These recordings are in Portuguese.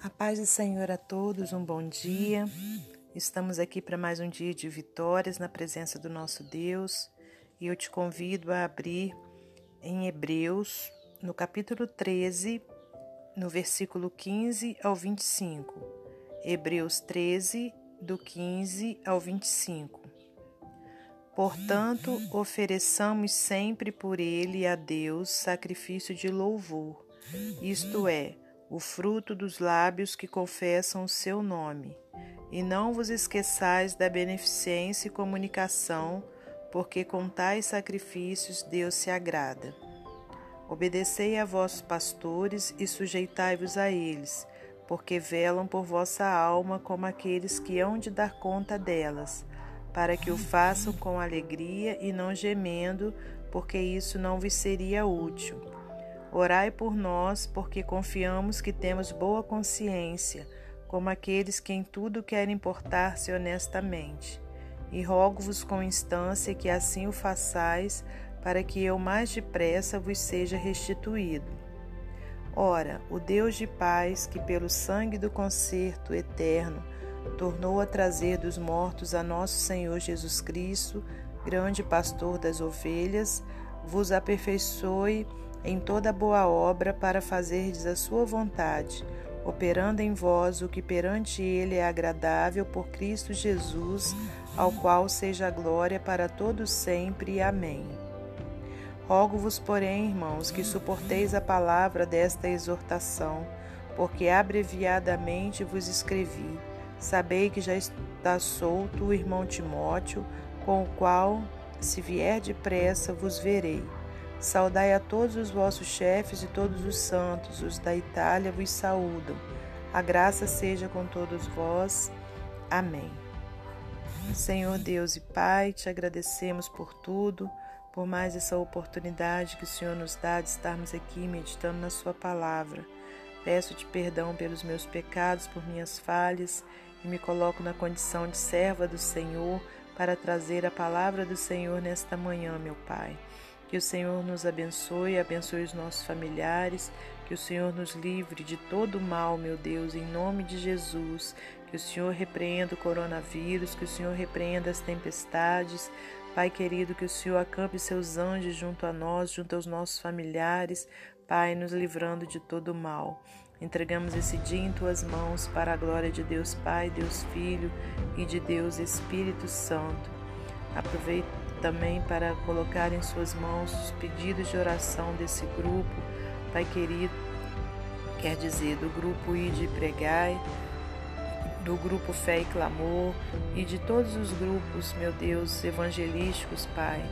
A paz do Senhor a todos, um bom dia. Estamos aqui para mais um dia de vitórias na presença do nosso Deus e eu te convido a abrir em Hebreus, no capítulo 13, no versículo 15 ao 25. Hebreus 13, do 15 ao 25. Portanto, ofereçamos sempre por ele a Deus sacrifício de louvor, isto é, o fruto dos lábios que confessam o seu nome. E não vos esqueçais da beneficência e comunicação, porque com tais sacrifícios Deus se agrada. Obedecei a vossos pastores e sujeitai-vos a eles, porque velam por vossa alma como aqueles que hão de dar conta delas, para que o façam com alegria e não gemendo, porque isso não vos seria útil Orai por nós, porque confiamos que temos boa consciência, como aqueles que em tudo querem portar-se honestamente. E rogo-vos com instância que assim o façais, para que eu mais depressa vos seja restituído. Ora, o Deus de paz, que pelo sangue do concerto eterno tornou a trazer dos mortos a nosso Senhor Jesus Cristo, grande pastor das ovelhas, vos aperfeiçoe em toda boa obra para fazerdes a sua vontade, operando em vós o que perante ele é agradável por Cristo Jesus, ao qual seja a glória para todos sempre. Amém. Rogo-vos, porém, irmãos, que suporteis a palavra desta exortação, porque abreviadamente vos escrevi. Sabei que já está solto o irmão Timóteo, com o qual, se vier depressa, vos verei Saudai a todos os vossos chefes e todos os santos, os da Itália vos saúdam. A graça seja com todos vós. Amém. Senhor Deus e Pai, te agradecemos por tudo, por mais essa oportunidade que o Senhor nos dá de estarmos aqui meditando na Sua palavra. Peço-te perdão pelos meus pecados, por minhas falhas e me coloco na condição de serva do Senhor para trazer a palavra do Senhor nesta manhã, meu Pai. Que o Senhor nos abençoe, abençoe os nossos familiares, que o Senhor nos livre de todo mal, meu Deus, em nome de Jesus. Que o Senhor repreenda o coronavírus, que o Senhor repreenda as tempestades. Pai querido, que o Senhor acampe seus anjos junto a nós, junto aos nossos familiares, Pai, nos livrando de todo mal. Entregamos esse dia em tuas mãos para a glória de Deus Pai, Deus Filho e de Deus Espírito Santo. Aproveita também para colocar em suas mãos os pedidos de oração desse grupo, Pai querido, quer dizer, do grupo Ide e Pregai, do grupo Fé e Clamor e de todos os grupos, meu Deus, evangelísticos, Pai,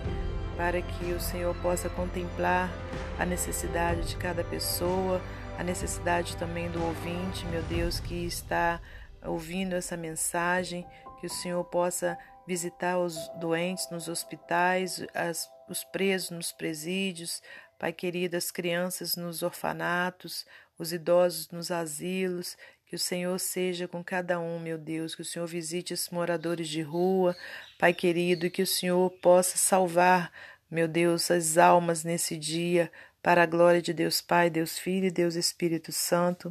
para que o Senhor possa contemplar a necessidade de cada pessoa, a necessidade também do ouvinte, meu Deus, que está ouvindo essa mensagem, que o Senhor possa visitar os doentes nos hospitais, as, os presos nos presídios, Pai querido, as crianças nos orfanatos, os idosos nos asilos, que o Senhor seja com cada um, meu Deus, que o Senhor visite os moradores de rua, Pai querido, e que o Senhor possa salvar, meu Deus, as almas nesse dia, para a glória de Deus Pai, Deus Filho e Deus Espírito Santo.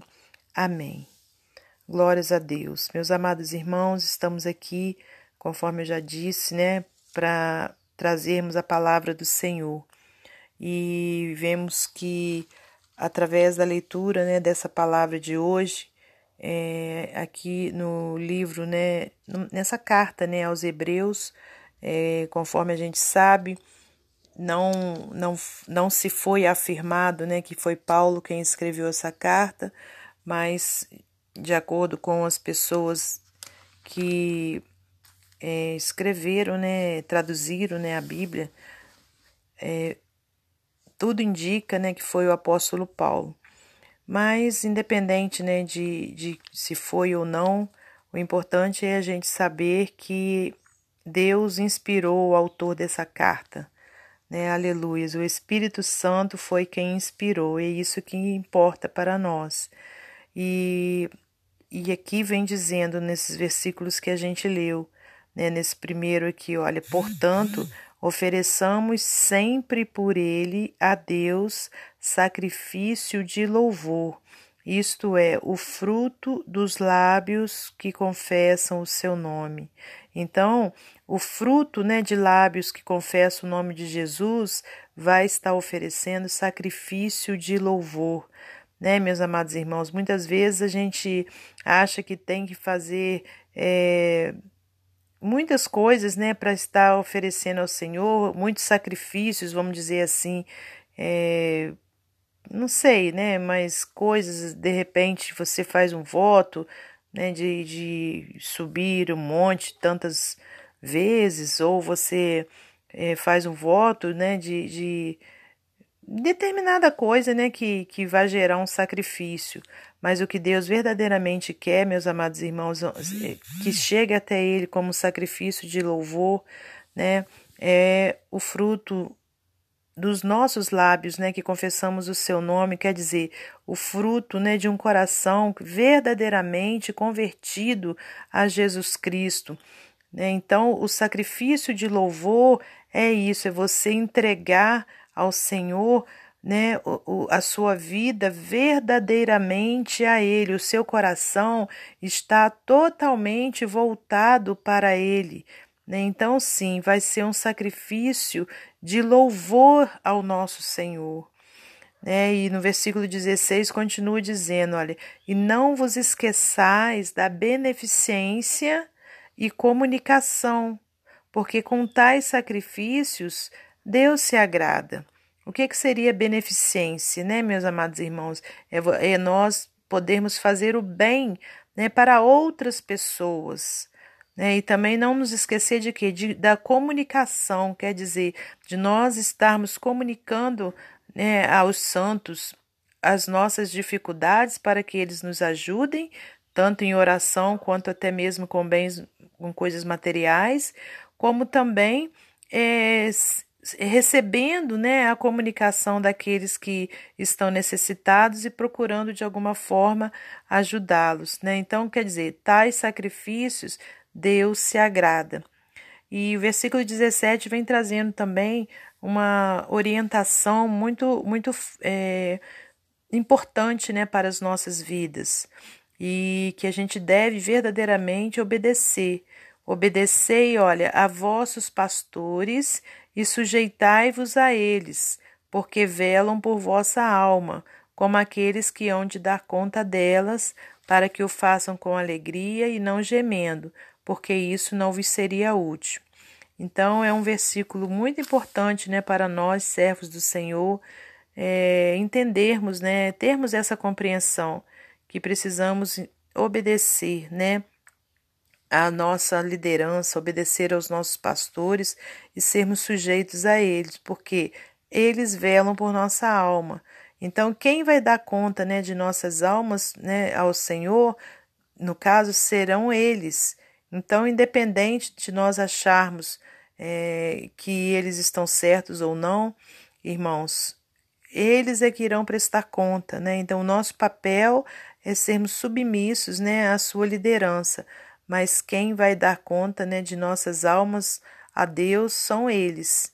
Amém. Glórias a Deus. Meus amados irmãos, estamos aqui conforme eu já disse, né, para trazermos a palavra do Senhor. E vemos que através da leitura, né, dessa palavra de hoje, é, aqui no livro, né, nessa carta, né, aos Hebreus, é, conforme a gente sabe, não, não, não se foi afirmado, né, que foi Paulo quem escreveu essa carta, mas de acordo com as pessoas que é, escreveram, né, traduziram né, a Bíblia, é, tudo indica né, que foi o apóstolo Paulo. Mas, independente né, de, de se foi ou não, o importante é a gente saber que Deus inspirou o autor dessa carta. Né? Aleluia. O Espírito Santo foi quem inspirou, é isso que importa para nós. E, e aqui vem dizendo nesses versículos que a gente leu né, nesse primeiro aqui, olha, portanto, ofereçamos sempre por ele a Deus sacrifício de louvor. isto é, o fruto dos lábios que confessam o seu nome. Então, o fruto né, de lábios que confessam o nome de Jesus vai estar oferecendo sacrifício de louvor. Né, meus amados irmãos, muitas vezes a gente acha que tem que fazer é, muitas coisas né, para estar oferecendo ao Senhor, muitos sacrifícios, vamos dizer assim, é, não sei, né? Mas coisas, de repente, você faz um voto, né? De, de subir um monte tantas vezes, ou você é, faz um voto, né? De, de determinada coisa, né? Que, que vai gerar um sacrifício. Mas o que Deus verdadeiramente quer, meus amados irmãos, é que chegue até Ele como sacrifício de louvor, né? É o fruto dos nossos lábios, né, que confessamos o seu nome, quer dizer, o fruto, né, de um coração verdadeiramente convertido a Jesus Cristo. Né? Então, o sacrifício de louvor é isso, é você entregar ao Senhor né, a sua vida verdadeiramente a Ele, o seu coração está totalmente voltado para Ele. Né? Então, sim, vai ser um sacrifício de louvor ao nosso Senhor. Né? E no versículo 16 continua dizendo: olha, e não vos esqueçais da beneficência e comunicação, porque com tais sacrifícios Deus se agrada. O que, que seria beneficência, né, meus amados irmãos? É, é nós podermos fazer o bem né, para outras pessoas. Né? E também não nos esquecer de quê? De, da comunicação, quer dizer, de nós estarmos comunicando né, aos santos as nossas dificuldades para que eles nos ajudem, tanto em oração quanto até mesmo com bens, com coisas materiais, como também é, recebendo né, a comunicação daqueles que estão necessitados e procurando de alguma forma ajudá-los. Né? Então, quer dizer, tais sacrifícios Deus se agrada. E o versículo 17 vem trazendo também uma orientação muito, muito é, importante né, para as nossas vidas e que a gente deve verdadeiramente obedecer. Obedecei, olha, a vossos pastores e sujeitai-vos a eles, porque velam por vossa alma, como aqueles que hão de dar conta delas, para que o façam com alegria e não gemendo, porque isso não vos seria útil. Então, é um versículo muito importante né, para nós, servos do Senhor, é, entendermos, né, termos essa compreensão que precisamos obedecer né, à nossa liderança, obedecer aos nossos pastores e sermos sujeitos a eles, porque eles velam por nossa alma. Então, quem vai dar conta né, de nossas almas né, ao Senhor, no caso, serão eles. Então, independente de nós acharmos é, que eles estão certos ou não, irmãos, eles é que irão prestar conta, né? Então, o nosso papel é sermos submissos, né, à sua liderança. Mas quem vai dar conta, né, de nossas almas a Deus são eles.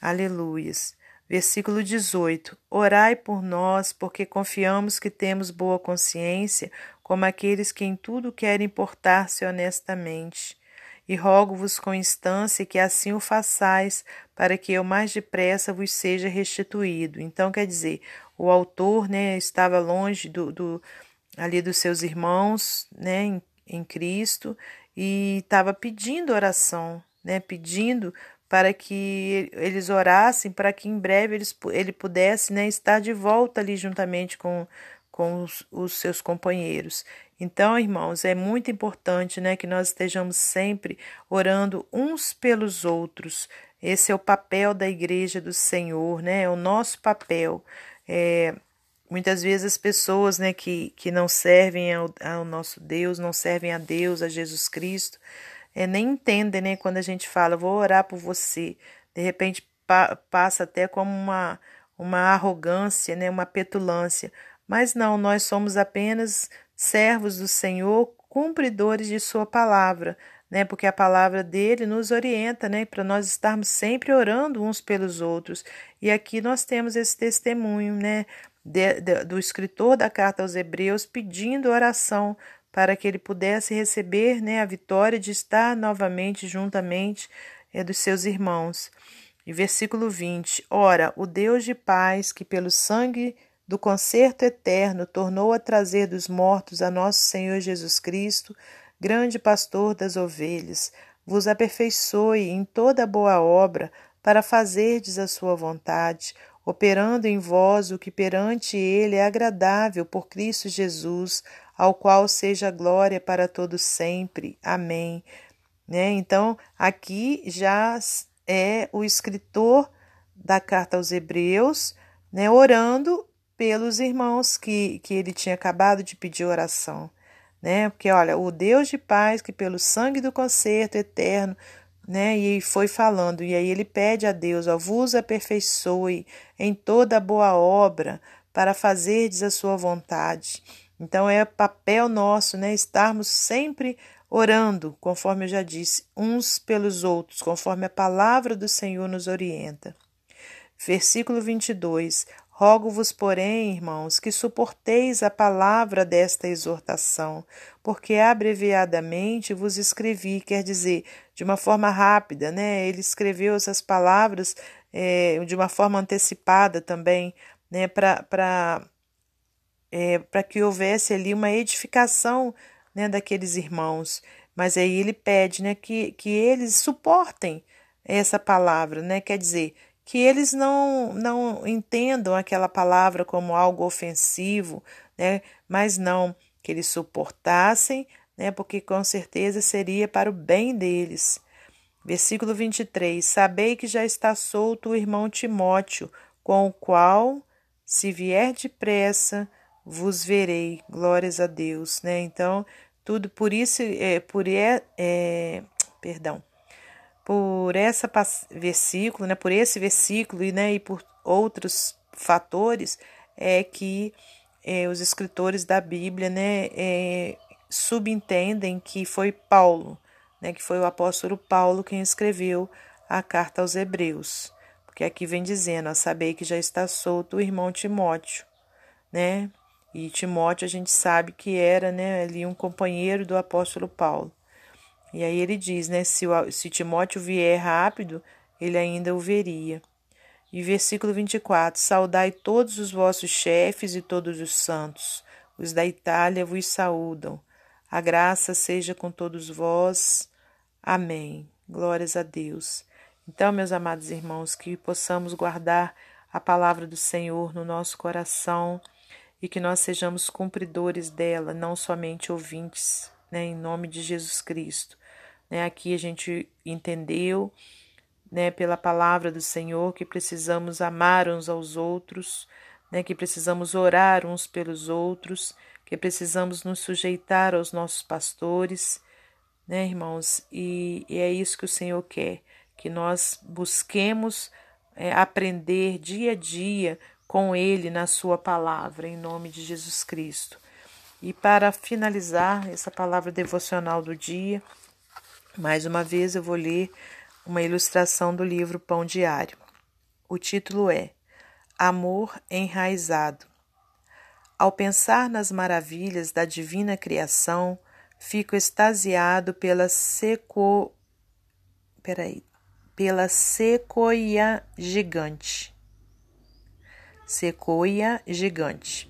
Aleluias. Versículo 18: Orai por nós, porque confiamos que temos boa consciência, como aqueles que em tudo querem portar-se honestamente. E rogo-vos com instância que assim o façais, para que eu mais depressa vos seja restituído. Então, quer dizer, o autor né, estava longe do, do ali dos seus irmãos né, em, Cristo e estava pedindo oração, né, pedindo para que eles orassem, para que em breve eles, ele pudesse né, estar de volta ali juntamente com, com os, os seus companheiros. Então, irmãos, é muito importante né, que nós estejamos sempre orando uns pelos outros. Esse é o papel da Igreja do Senhor, né? É o nosso papel. É, muitas vezes as pessoas né, que, que não servem ao, ao nosso Deus, não servem a Deus, a Jesus Cristo, é, nem entendem né, quando a gente fala, vou orar por você. De repente pa, passa até como uma, uma arrogância, né, uma petulância. Mas não, nós somos apenas servos do Senhor, cumpridores de Sua palavra, né? Porque a palavra dele nos orienta, né? Para nós estarmos sempre orando uns pelos outros. E aqui nós temos esse testemunho, né? De, de, do escritor da carta aos Hebreus pedindo oração para que ele pudesse receber né, a vitória de estar novamente juntamente é, dos seus irmãos. E versículo 20: Ora, o Deus de paz, que pelo sangue do concerto eterno tornou a trazer dos mortos a nosso Senhor Jesus Cristo, grande pastor das ovelhas, vos aperfeiçoe em toda boa obra para fazerdes a sua vontade, operando em vós o que perante ele é agradável por Cristo Jesus, ao qual seja glória para todos sempre. Amém. Né? Então, aqui já é o escritor da carta aos Hebreus, né, orando pelos irmãos que, que ele tinha acabado de pedir oração. Né? Porque, olha, o Deus de paz, que pelo sangue do concerto eterno né? E foi falando, e aí ele pede a Deus, ó, vos aperfeiçoe em toda boa obra para fazerdes a sua vontade. Então é papel nosso, né, estarmos sempre orando, conforme eu já disse, uns pelos outros, conforme a palavra do Senhor nos orienta. Versículo 22. Rogo-vos, porém, irmãos, que suporteis a palavra desta exortação, porque abreviadamente vos escrevi, quer dizer, de uma forma rápida, né? Ele escreveu essas palavras é, de uma forma antecipada também, né? Para é, para que houvesse ali uma edificação né, daqueles irmãos. Mas aí ele pede né, que, que eles suportem essa palavra, né? Quer dizer, que eles não, não entendam aquela palavra como algo ofensivo, né? mas não, que eles suportassem, né? porque com certeza seria para o bem deles. Versículo 23: Sabei que já está solto o irmão Timóteo, com o qual, se vier depressa, vos verei. Glórias a Deus, né? Então, tudo por isso, é, por é, é perdão, por essa versículo, né, por esse versículo e, né, e por outros fatores é que é, os escritores da Bíblia né, é, subentendem que foi Paulo, né, que foi o apóstolo Paulo quem escreveu a carta aos Hebreus, porque aqui vem dizendo, ó, sabei que já está solto o irmão Timóteo, né? E Timóteo a gente sabe que era, né, ali um companheiro do apóstolo Paulo. E aí ele diz, né? Se, o, se Timóteo vier rápido, ele ainda o veria. E versículo 24: Saudai todos os vossos chefes e todos os santos. Os da Itália vos saúdam. A graça seja com todos vós. Amém. Glórias a Deus. Então, meus amados irmãos, que possamos guardar a palavra do Senhor no nosso coração e que nós sejamos cumpridores dela, não somente ouvintes, né, em nome de Jesus Cristo. Né, aqui a gente entendeu, né, pela palavra do Senhor, que precisamos amar uns aos outros, né, que precisamos orar uns pelos outros, que precisamos nos sujeitar aos nossos pastores, né, irmãos? E, e é isso que o Senhor quer, que nós busquemos é, aprender dia a dia com Ele na Sua palavra, em nome de Jesus Cristo. E para finalizar essa palavra devocional do dia, mais uma vez eu vou ler uma ilustração do livro Pão Diário. O título é Amor Enraizado. Ao pensar nas maravilhas da divina criação, fico extasiado pela seco peraí, pela sequoia gigante. Sequoia gigante.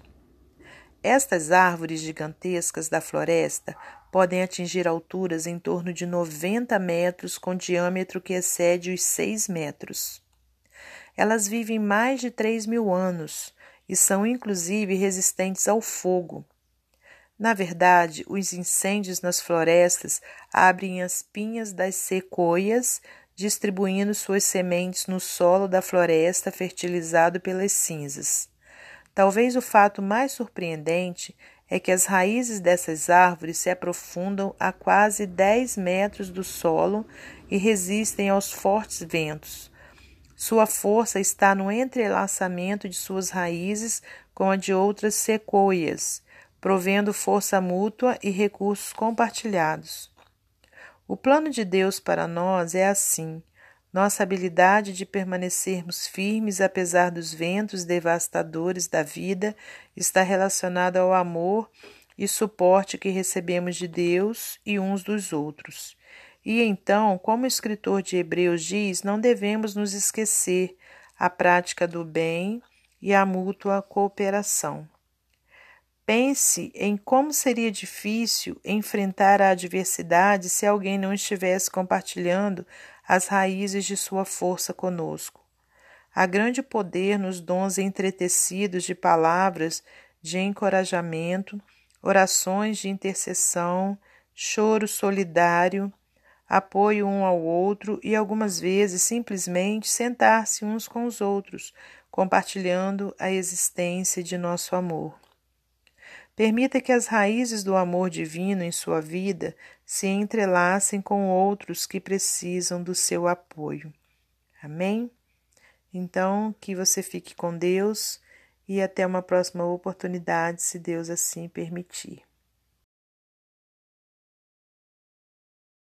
Estas árvores gigantescas da floresta podem atingir alturas em torno de 90 metros, com diâmetro que excede os 6 metros. Elas vivem mais de 3 mil anos e são inclusive resistentes ao fogo. Na verdade, os incêndios nas florestas abrem as pinhas das sequoias, distribuindo suas sementes no solo da floresta fertilizado pelas cinzas. Talvez o fato mais surpreendente é que as raízes dessas árvores se aprofundam a quase 10 metros do solo e resistem aos fortes ventos. Sua força está no entrelaçamento de suas raízes com a de outras sequoias, provendo força mútua e recursos compartilhados. O plano de Deus para nós é assim: Nossa habilidade de permanecermos firmes apesar dos ventos devastadores da vida está relacionada ao amor e suporte que recebemos de Deus e uns dos outros. E então, como o escritor de Hebreus diz, não devemos nos esquecer a prática do bem e a mútua cooperação. Pense em como seria difícil enfrentar a adversidade se alguém não estivesse compartilhando as raízes de sua força conosco. Há grande poder nos dons entretecidos de palavras de encorajamento, orações de intercessão, choro solidário, apoio um ao outro e algumas vezes simplesmente sentar-se uns com os outros, compartilhando a existência de nosso amor. Permita que as raízes do amor divino em sua vida se entrelacem com outros que precisam do seu apoio. Amém? Então, que você fique com Deus e até uma próxima oportunidade, se Deus assim permitir.